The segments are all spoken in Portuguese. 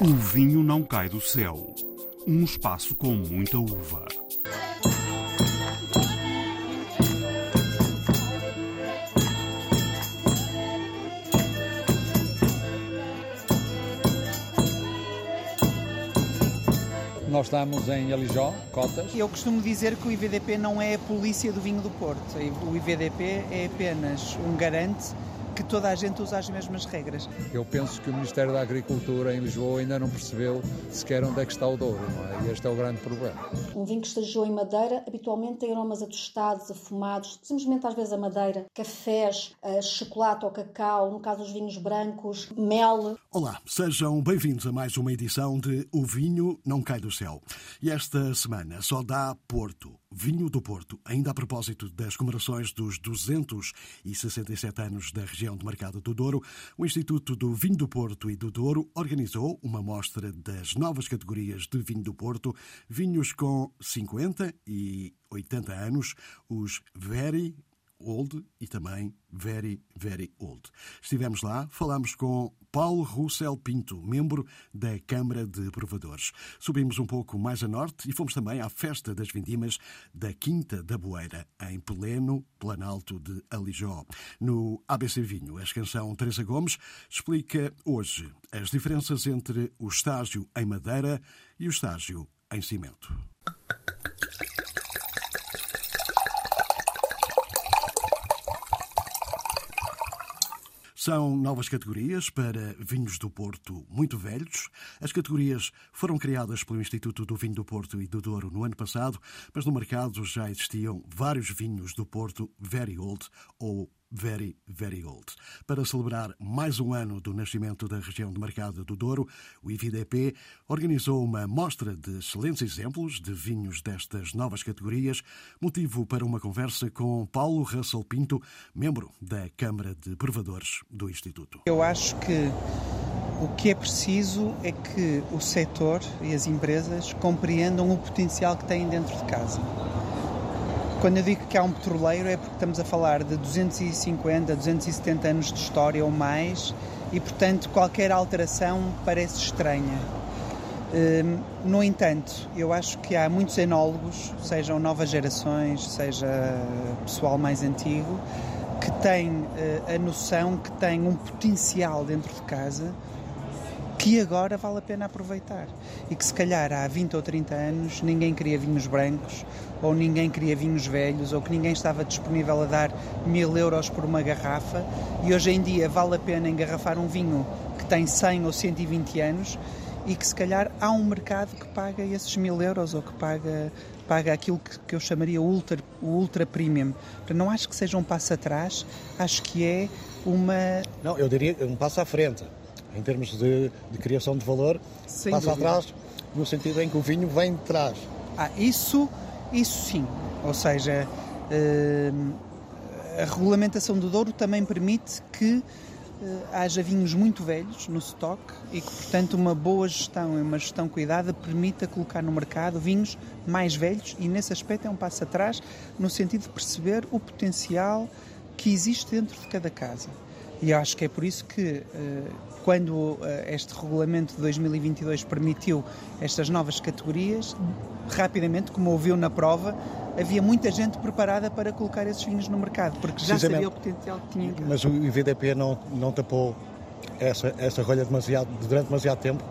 O vinho não cai do céu. Um espaço com muita uva. Nós estamos em Alijó, Cotas. Eu costumo dizer que o IVDP não é a polícia do vinho do Porto. O IVDP é apenas um garante que toda a gente usa as mesmas regras. Eu penso que o Ministério da Agricultura em Lisboa ainda não percebeu sequer onde é que está o Douro, não é? E este é o grande problema. Um vinho que estagiou em madeira habitualmente tem aromas atostados, afumados, simplesmente às vezes a madeira, cafés, eh, chocolate ou cacau, no caso dos vinhos brancos, mel. Olá, sejam bem-vindos a mais uma edição de O Vinho Não Cai do Céu. E esta semana só dá Porto. Vinho do Porto, ainda a propósito das comemorações dos 267 anos da região de Mercado do Douro, o Instituto do Vinho do Porto e do Douro organizou uma mostra das novas categorias de vinho do Porto, vinhos com 50 e 80 anos, os Very Old e também Very, Very Old. Estivemos lá, falamos com Paulo Russell Pinto, membro da Câmara de Provadores. Subimos um pouco mais a norte e fomos também à Festa das Vindimas da Quinta da Boeira, em Pleno, Planalto de Alijó. No ABC Vinho, a canção Teresa Gomes explica hoje as diferenças entre o estágio em madeira e o estágio em cimento. São novas categorias para vinhos do Porto muito velhos. As categorias foram criadas pelo Instituto do Vinho do Porto e do Douro no ano passado, mas no mercado já existiam vários vinhos do Porto Very Old ou Very, Very Old. Para celebrar mais um ano do nascimento da região de Mercado do Douro, o IVDP organizou uma mostra de excelentes exemplos de vinhos destas novas categorias, motivo para uma conversa com Paulo Russell Pinto, membro da Câmara de Provadores do Instituto. Eu acho que o que é preciso é que o setor e as empresas compreendam o potencial que têm dentro de casa. Quando eu digo que há um petroleiro é porque estamos a falar de 250, 270 anos de história ou mais e, portanto, qualquer alteração parece estranha. Hum, no entanto, eu acho que há muitos enólogos, sejam novas gerações, seja pessoal mais antigo, que têm eh, a noção que têm um potencial dentro de casa que agora vale a pena aproveitar. E que se calhar há 20 ou 30 anos ninguém queria vinhos brancos, ou ninguém queria vinhos velhos, ou que ninguém estava disponível a dar mil euros por uma garrafa, e hoje em dia vale a pena engarrafar um vinho que tem 100 ou 120 anos e que se calhar há um mercado que paga esses mil euros ou que paga, paga aquilo que, que eu chamaria ultra, o ultra premium. Não acho que seja um passo atrás, acho que é uma. Não, eu diria um passo à frente em termos de, de criação de valor, Sem passa dúvida. atrás no sentido em que o vinho vem de trás. Ah, isso, isso sim. Ou seja, uh, a regulamentação do Douro também permite que uh, haja vinhos muito velhos no estoque e que, portanto, uma boa gestão e uma gestão cuidada permita colocar no mercado vinhos mais velhos e, nesse aspecto, é um passo atrás no sentido de perceber o potencial que existe dentro de cada casa. E acho que é por isso que, eh, quando eh, este regulamento de 2022 permitiu estas novas categorias, rapidamente, como ouviu na prova, havia muita gente preparada para colocar esses vinhos no mercado, porque já sabia o potencial que tinha. Mas o IVDP não, não tapou essa, essa rolha demasiado, durante demasiado tempo,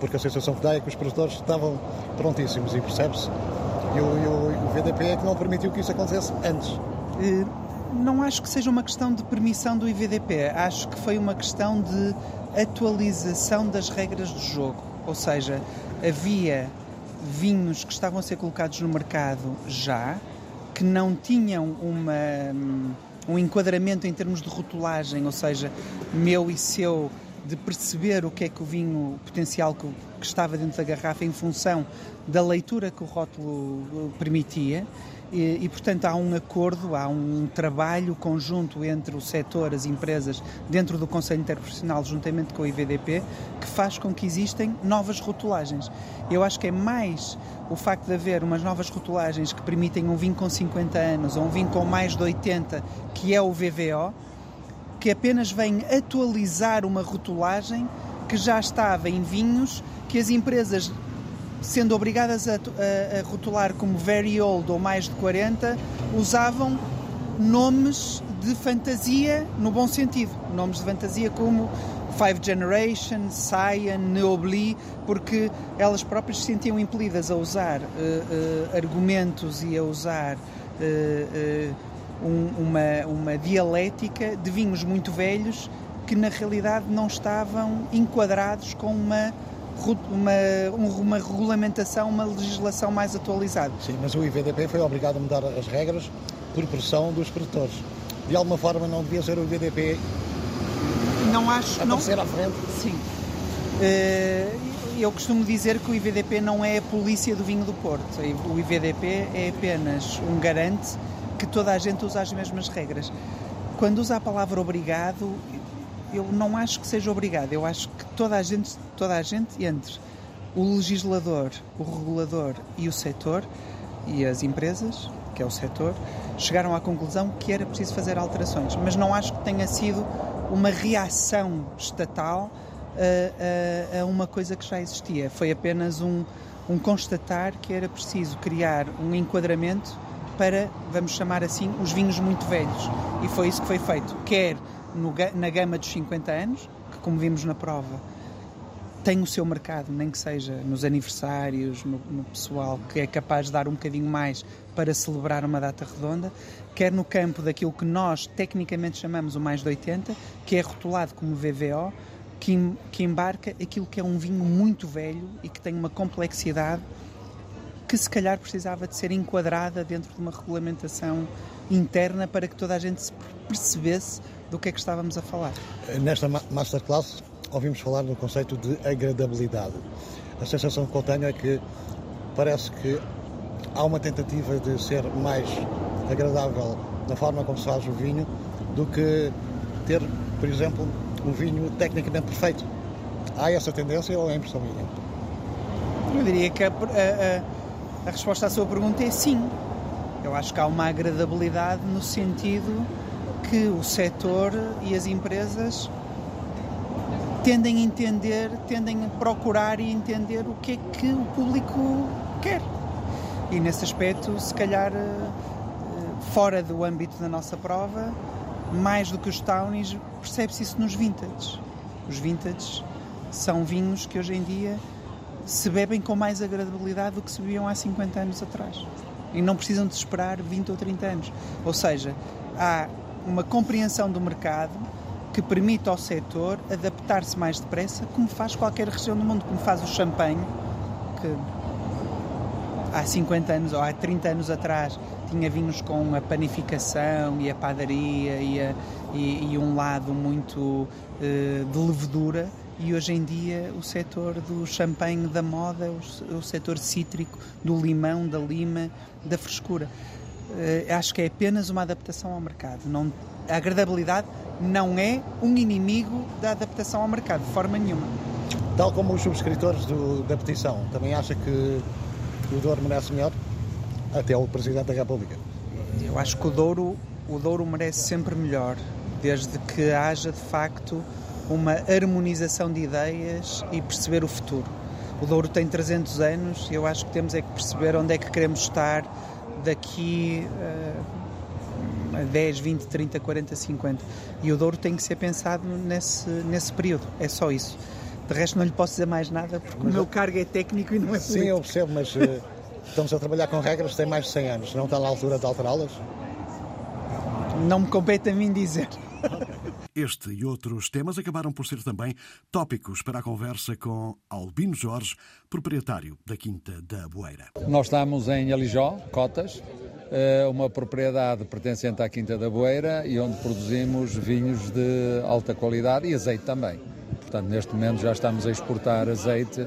porque a sensação que dá é que os produtores estavam prontíssimos e percebe-se. E o, o, o VDP é que não permitiu que isso acontecesse antes. Uh, não acho que seja uma questão de permissão do IVDP, acho que foi uma questão de atualização das regras do jogo. Ou seja, havia vinhos que estavam a ser colocados no mercado já, que não tinham uma, um enquadramento em termos de rotulagem, ou seja, meu e seu, de perceber o que é que o vinho, potencial que, que estava dentro da garrafa em função da leitura que o rótulo permitia e, e, portanto, há um acordo, há um trabalho conjunto entre o setor, as empresas, dentro do Conselho Interprofissional, juntamente com o IVDP, que faz com que existem novas rotulagens. Eu acho que é mais o facto de haver umas novas rotulagens que permitem um vinho com 50 anos ou um vinho com mais de 80, que é o VVO, que apenas vem atualizar uma rotulagem que já estava em vinhos que as empresas, sendo obrigadas a, a, a rotular como very old ou mais de 40, usavam nomes de fantasia no bom sentido. Nomes de fantasia como Five Generation, Cyan, Neobli, porque elas próprias se sentiam impelidas a usar uh, uh, argumentos e a usar uh, um, uma, uma dialética de vinhos muito velhos que na realidade não estavam enquadrados com uma uma, uma regulamentação, uma legislação mais atualizada. Sim, mas o IVDP foi obrigado a mudar as regras por pressão dos produtores. De alguma forma não devia ser o IVDP não acho, a não, à frente? Sim. Uh, eu costumo dizer que o IVDP não é a polícia do vinho do Porto. O IVDP é apenas um garante que toda a gente usa as mesmas regras. Quando usa a palavra obrigado, eu não acho que seja obrigado. Eu acho que toda a gente, toda a gente entre o legislador, o regulador e o setor e as empresas, que é o setor, chegaram à conclusão que era preciso fazer alterações. Mas não acho que tenha sido uma reação estatal a, a, a uma coisa que já existia. Foi apenas um, um constatar que era preciso criar um enquadramento para, vamos chamar assim, os vinhos muito velhos. E foi isso que foi feito, quer no, na gama dos 50 anos, que como vimos na prova, tem o seu mercado, nem que seja nos aniversários, no, no, pessoal que é capaz de dar um bocadinho mais para celebrar uma data redonda, quer no campo daquilo que nós tecnicamente chamamos o mais de 80, que é rotulado como VVO, que, que embarca aquilo que é um vinho muito velho e que tem uma complexidade que se calhar precisava de ser enquadrada dentro de uma regulamentação interna para que toda a gente se percebesse do que é que estávamos a falar. Nesta masterclass ouvimos falar no conceito de agradabilidade. A sensação que eu tenho é que parece que há uma tentativa de ser mais agradável na forma como se faz o vinho do que ter, por exemplo, um vinho tecnicamente perfeito. Há essa tendência ou é impressão minha? Eu diria que a, a, a resposta à sua pergunta é sim. Eu acho que há uma agradabilidade no sentido que o setor e as empresas tendem a entender, tendem a procurar e entender o que é que o público quer. E nesse aspecto, se calhar, eh, fora do âmbito da nossa prova, mais do que os townies, percebe-se isso nos vintage. Os vintage são vinhos que hoje em dia se bebem com mais agradabilidade do que se bebiam há 50 anos atrás. E não precisam de esperar 20 ou 30 anos. Ou seja, há uma compreensão do mercado que permite ao setor adaptar-se mais depressa, como faz qualquer região do mundo, como faz o champanhe, que há 50 anos ou há 30 anos atrás tinha vinhos com a panificação e a padaria e, a, e, e um lado muito uh, de levedura e hoje em dia o setor do champanhe da moda, o, o setor cítrico, do limão, da lima, da frescura. Uh, acho que é apenas uma adaptação ao mercado. Não, a agradabilidade não é um inimigo da adaptação ao mercado, de forma nenhuma. Tal como os subscritores do, da petição, também acha que o Douro merece melhor? Até o Presidente da República. Eu acho que o Douro, o Douro merece sempre melhor, desde que haja de facto uma harmonização de ideias e perceber o futuro. O Douro tem 300 anos e eu acho que temos é que perceber onde é que queremos estar daqui uh, a 10, 20, 30, 40, 50. E o Douro tem que ser pensado nesse, nesse período. É só isso. De resto, não lhe posso dizer mais nada porque mas o meu cargo é técnico e não é político. Sim, eu percebo, mas uh, estamos a trabalhar com regras que têm mais de 100 anos. Não está na altura de alterá-las? Não me compete a mim dizer. Este e outros temas acabaram por ser também tópicos para a conversa com Albino Jorge, proprietário da Quinta da Boeira. Nós estamos em Alijó, Cotas, eh, uma propriedade pertencente à Quinta da Boeira e onde produzimos vinhos de alta qualidade e azeite também. Portanto, neste momento já estamos a exportar azeite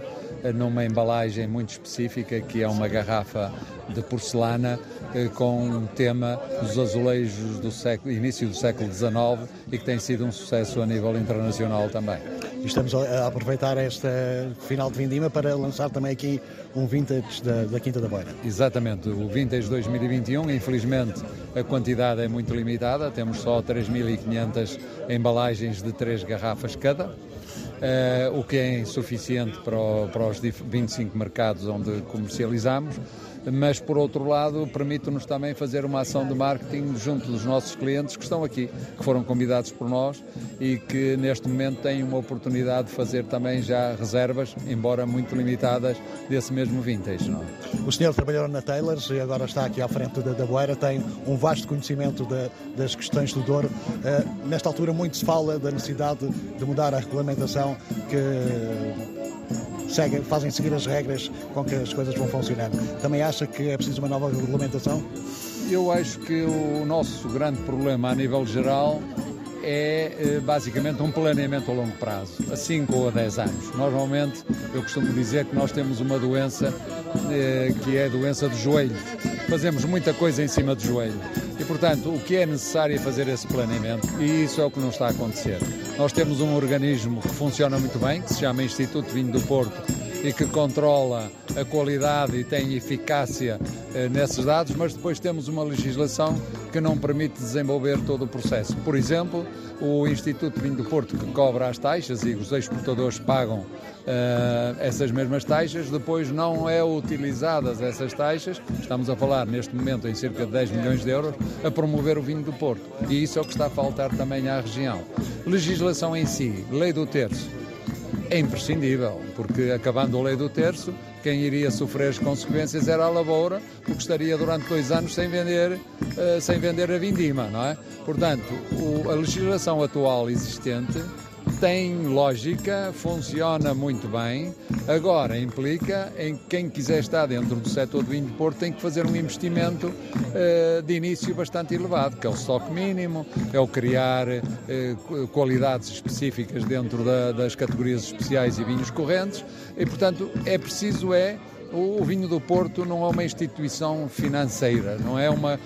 numa embalagem muito específica, que é uma garrafa de porcelana eh, com um tema dos azulejos do século, início do século XIX e que tem sido um sucesso a nível internacional também. Estamos a aproveitar esta final de vindima para lançar também aqui um vintage da, da Quinta da Boira. Exatamente, o vintage 2021, infelizmente a quantidade é muito limitada, temos só 3.500 embalagens de três garrafas cada o que é insuficiente para, o, para os 25 mercados onde comercializamos mas por outro lado permite-nos também fazer uma ação de marketing junto dos nossos clientes que estão aqui, que foram convidados por nós e que neste momento têm uma oportunidade de fazer também já reservas, embora muito limitadas, desse mesmo vintage. Não? É? O senhor trabalhou na Taylors e agora está aqui à frente da, da Boeira, tem um vasto conhecimento de, das questões do Douro. Uh, nesta altura muito se fala da necessidade de mudar a regulamentação que seguem, fazem seguir as regras com que as coisas vão funcionando. Também acha que é preciso uma nova regulamentação? Eu acho que o nosso grande problema a nível geral é eh, basicamente um planeamento a longo prazo, a 5 ou a 10 anos. Normalmente, eu costumo dizer que nós temos uma doença eh, que é a doença do joelho. Fazemos muita coisa em cima do joelho. Portanto, o que é necessário é fazer esse planeamento e isso é o que não está a acontecer. Nós temos um organismo que funciona muito bem, que se chama Instituto Vinho do Porto e que controla a qualidade e tem eficácia eh, nesses dados, mas depois temos uma legislação que não permite desenvolver todo o processo. Por exemplo, o Instituto Vinho do Porto, que cobra as taxas e os exportadores pagam uh, essas mesmas taxas, depois não é utilizadas essas taxas, estamos a falar neste momento em cerca de 10 milhões de euros, a promover o vinho do Porto. E isso é o que está a faltar também à região. Legislação em si, lei do terço, é imprescindível, porque acabando a lei do terço, quem iria sofrer as consequências era a lavoura, porque estaria durante dois anos sem vender, uh, sem vender a vindima, não é? Portanto, a legislação atual existente tem lógica, funciona muito bem. Agora, implica em quem quiser estar dentro do setor do vinho de Porto tem que fazer um investimento uh, de início bastante elevado, que é o estoque mínimo, é o criar uh, qualidades específicas dentro da, das categorias especiais e vinhos correntes e, portanto, é preciso é o vinho do Porto não é uma instituição financeira, não é uma eh,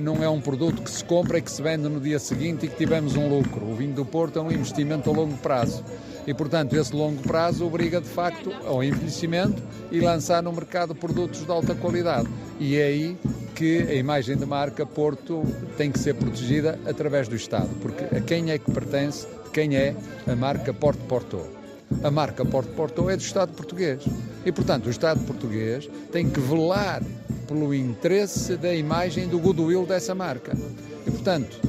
não é um produto que se compra e que se vende no dia seguinte e que tivemos um lucro. O vinho do Porto é um investimento a longo prazo. E, portanto, esse longo prazo obriga, de facto, ao envelhecimento e lançar no mercado produtos de alta qualidade. E é aí que a imagem de marca Porto tem que ser protegida através do Estado, porque a quem é que pertence, quem é a marca Porto Porto. A marca Porto Porto é do Estado português. E, portanto, o Estado português tem que velar pelo interesse da imagem do goodwill dessa marca. E, portanto,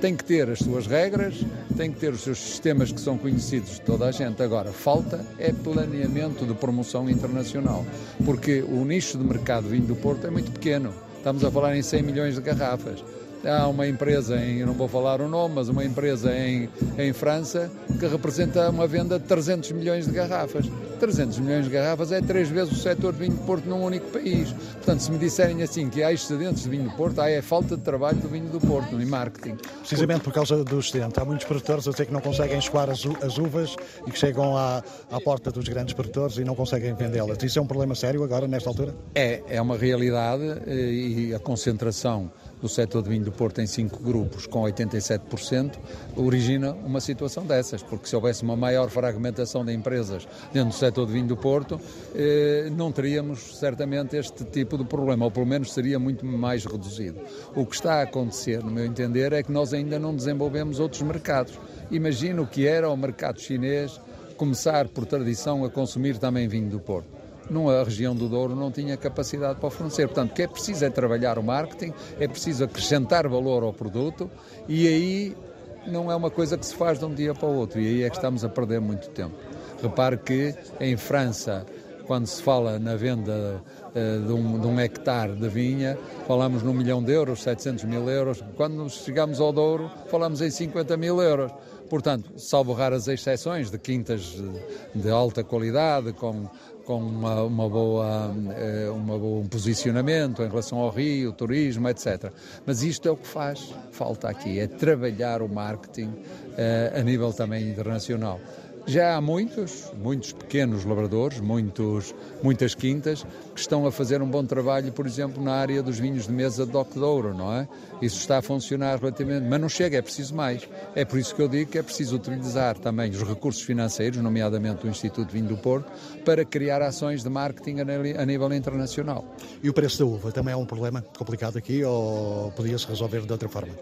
tem que ter as suas regras, tem que ter os seus sistemas que são conhecidos de toda a gente. Agora, falta é planeamento de promoção internacional, porque o nicho de mercado vinho do Porto é muito pequeno. Estamos a falar em 100 milhões de garrafas há uma empresa, em, não vou falar o nome, mas uma empresa em, em França que representa uma venda de 300 milhões de garrafas. 300 milhões de garrafas é três vezes o setor de vinho de Porto num único país. Portanto, se me disserem assim que há excedentes de vinho de Porto, aí é falta de trabalho do vinho do Porto, no marketing. Precisamente por causa do excedente. Há muitos produtores a dizer que não conseguem escoar as, as uvas e que chegam à, à porta dos grandes produtores e não conseguem vendê-las. Isso é um problema sério agora, nesta altura? É, é uma realidade eh, e a concentração do setor de vinho do Porto em cinco grupos com 87%, origina uma situação dessas, porque se houvesse uma maior fragmentação de empresas dentro do setor de vinho do Porto, eh, não teríamos certamente este tipo de problema, ou pelo menos seria muito mais reduzido. O que está a acontecer, no meu entender, é que nós ainda não desenvolvemos outros mercados. Imagino que era o mercado chinês começar, por tradição, a consumir também vinho do Porto numa região do Douro não tinha capacidade para fornecer. Portanto, o que é preciso é trabalhar o marketing, é preciso acrescentar valor ao produto e aí não é uma coisa que se faz de um dia para o outro e aí é que estamos a perder muito tempo. Repare que em França, quando se fala na venda uh, de, um, de, um, hectare de vinha, falamos num milhão de euros, 700 mil euros. Quando chegamos ao Douro, falamos em 50 mil euros. Portanto, salvo raras exceções de quintas de, de alta qualidade, com com uma, uma boa, eh, uma boa, um posicionamento em relação ao Rio, turismo, etc. Mas isto é o que faz falta aqui, é trabalhar o marketing uh, a nível também internacional. Já há muitos, muitos pequenos labradores, muitos, muitas quintas, que estão a fazer um bom trabalho, por exemplo, na área dos vinhos de mesa de Doc Douro, não é? Isso está a funcionar relativamente, mas não chega, é preciso mais. É por isso que eu digo que é preciso utilizar também os recursos financeiros, nomeadamente o Instituto Vinho do Porto, para criar ações de marketing a nível internacional. E o preço da uva também é um problema complicado aqui ou podia-se resolver de outra forma?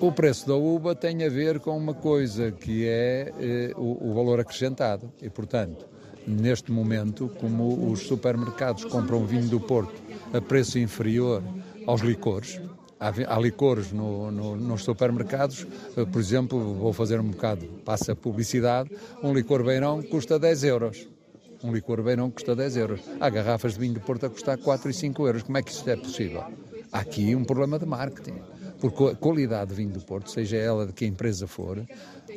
O preço da uva tem a ver com uma coisa que é eh, o, o, valor acrescentado. E, portanto, neste momento, como os supermercados compram vinho do Porto a preço inferior aos licores, há, licores no, no, nos supermercados, eh, por exemplo, vou fazer um bocado, passa publicidade, um licor beirão custa 10 euros. Um licor beirão custa 10 euros. Há garrafas de vinho do Porto a custar 4 e 5 euros. Como é que isto é possível? Há aqui um problema de marketing. Porque a qualidade de vinho do Porto, seja ela de que empresa for,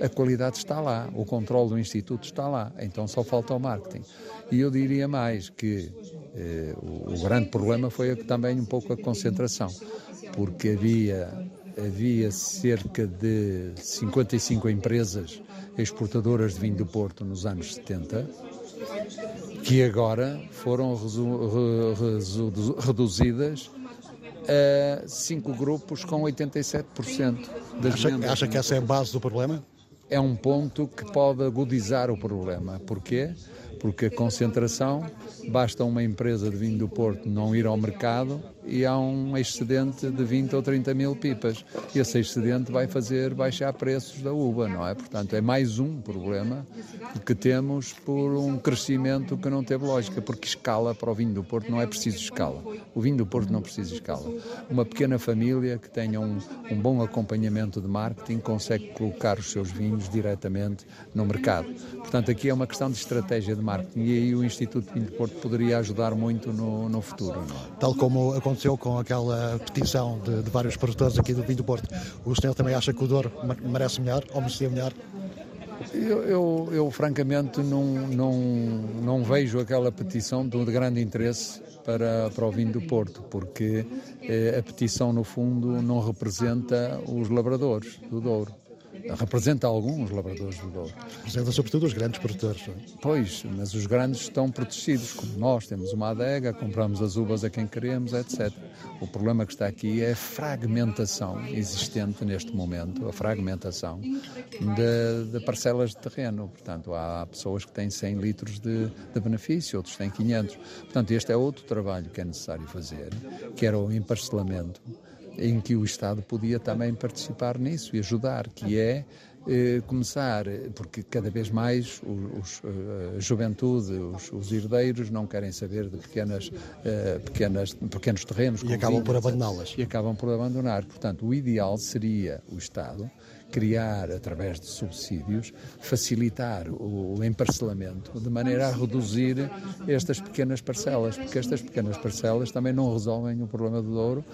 a qualidade está lá, o controle do Instituto está lá, então só falta o marketing. E eu diria mais que eh, o, o, grande problema foi também um pouco a concentração, porque havia, havia cerca de 55 empresas exportadoras de vinho do Porto nos anos 70, que agora foram reduzidas a cinco grupos com 87% das acha, vendas. Acha que essa é a base do problema? É um ponto que pode agudizar o problema. Porquê? Porque a concentração, basta uma empresa de vinho do Porto não ir ao mercado e há um excedente de 20 ou 30 mil pipas. E esse excedente vai fazer baixar preços da uva, não é? Portanto, é mais um problema que temos por um crescimento que não teve lógica, porque escala para o vinho do Porto não é preciso escala. O vinho do Porto não precisa escala. Uma pequena família que tenha um, um bom acompanhamento de marketing consegue colocar os seus vinhos diretamente no mercado. Portanto, aqui é uma questão de estratégia de marketing e aí o Instituto Vinho do Porto poderia ajudar muito no, no futuro. É? Tal como aconteceu com aquela petição de, de vários produtores aqui do vinho do Porto. O senhor também acha que o Douro merece melhor ou merecia melhor? Eu, eu, eu, francamente não, não, não vejo aquela petição de grande interesse para, para o vinho do Porto, porque eh, a petição, no fundo, não representa os labradores do Douro representa alguns labradores do Douro. Representa sobretudo os grandes produtores. Não é? Pois, mas os grandes estão protegidos, como nós temos uma adega, compramos as uvas a quem queremos, etc. O problema que está aqui é a fragmentação existente neste momento, a fragmentação de, de parcelas de terreno. Portanto, há pessoas que têm 100 litros de, de benefício, outros têm 500. Portanto, este é outro trabalho que é necessário fazer, que era o emparcelamento em que o Estado podia também participar nisso e ajudar, que é eh, começar, porque cada vez mais os, eh, a juventude, os, os, herdeiros não querem saber de pequenas, eh, pequenas, pequenos terrenos. E acabam por abandoná-las. E acabam por abandonar. Portanto, o ideal seria o Estado criar, através de subsídios, facilitar o, o emparcelamento, de maneira a reduzir estas pequenas parcelas, porque estas pequenas parcelas também não resolvem o problema do Douro,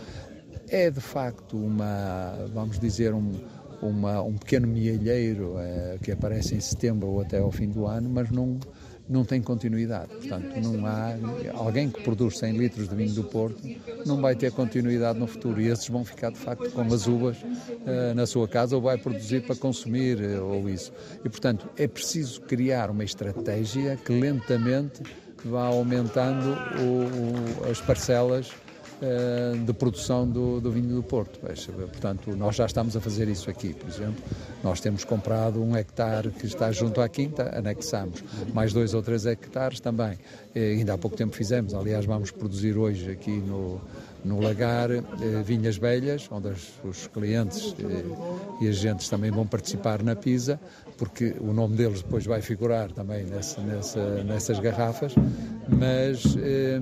é de facto uma, vamos dizer, um, uma, um pequeno mielheiro é, que aparece em setembro ou até ao fim do ano, mas não, não tem continuidade. Portanto, não há alguém que produz 100 litros de vinho do Porto não vai ter continuidade no futuro e esses vão ficar de facto com as uvas uh, na sua casa ou vai produzir para consumir uh, ou isso. E portanto, é preciso criar uma estratégia que lentamente vá aumentando o, o, as parcelas eh, de produção do, do, vinho do Porto. Portanto, nós já estamos a fazer isso aqui, por exemplo. Nós temos comprado um hectare que está junto à quinta, anexamos. Mais dois ou três hectares também. E ainda há pouco tempo fizemos, aliás, vamos produzir hoje aqui no, no Lagar eh, vinhas velhas, onde as, os clientes eh, e agentes também vão participar na PISA, porque o nome deles depois vai figurar também nessa, nessa, nessas garrafas, mas eh,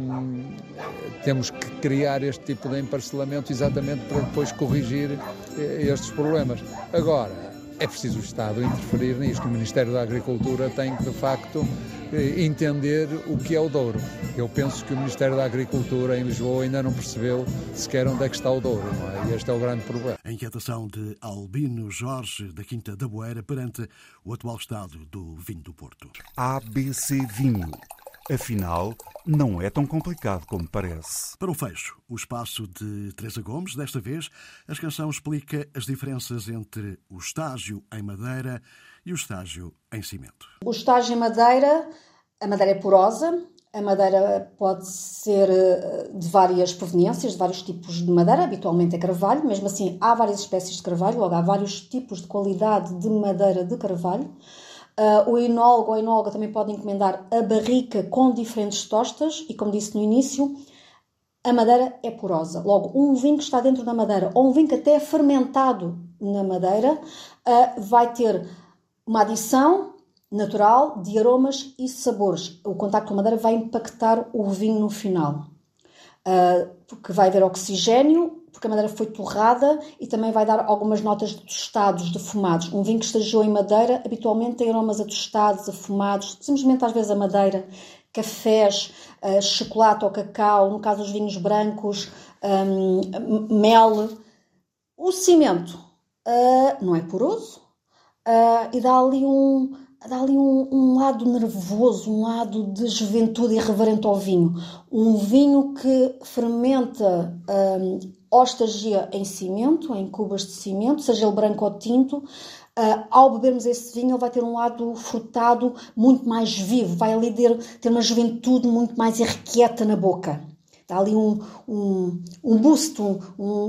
temos que criar este tipo de emparcelamento exatamente para depois corrigir eh, estes problemas. Agora, é preciso o Estado interferir nisto. O Ministério da Agricultura tem que, de facto, eh, entender o que é o Douro. Eu penso que o Ministério da Agricultura em Lisboa ainda não percebeu sequer onde é que está o Douro, não é? E este é o grande problema. A inquietação de Albino Jorge, da Quinta da Boeira, perante o atual estado do vinho do Porto. ABC Vinho. Afinal, não é tão complicado como parece. Para o fecho, o espaço de Teresa Gomes, desta vez, a canção explica as diferenças entre o estágio em madeira e o estágio em cimento. O estágio em madeira, a madeira é porosa, a madeira pode ser eh, de várias proveniências, de vários tipos de madeira, habitualmente é carvalho, mesmo assim há várias espécies de carvalho, logo há vários tipos de qualidade de madeira de carvalho. Uh, o enólogo ou enóloga também pode encomendar a barrica com diferentes tostas e, como disse no início, a madeira é porosa. Logo, um vinho que está dentro da madeira ou um vinho que até é fermentado na madeira, uh, vai ter uma adição natural de aromas e sabores. O contacto com a madeira vai impactar o vinho no final, uh, porque vai haver oxigênio, porque a madeira foi torrada e também vai dar algumas notas de tostados, de fumados. Um vinho que estagiou em madeira habitualmente tem aromas a tostados, a fumados, simplesmente às vezes a madeira, cafés, uh, chocolate ou cacau, no caso dos vinhos brancos, um, mel. O cimento uh, não é poroso uh, e dá ali um dá ali um, um, lado nervoso, um lado de juventude irreverente ao vinho. Um vinho que fermenta um, ou estagia em cimento, em cubas de cimento, seja ele branco ou tinto. Uh, ao bebermos esse vinho, ele vai ter um lado frutado muito mais vivo, vai ali ter, ter uma juventude muito mais irrequieta na boca. Dá ali um, um, um boost, um,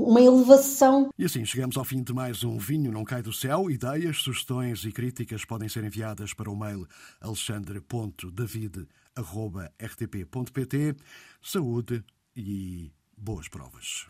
uma elevação. E assim chegamos ao fim de mais um Vinho Não Cai do Céu. Ideias, sugestões e críticas podem ser enviadas para o mail alexandre.david.rtp.pt. Saúde e boas provas.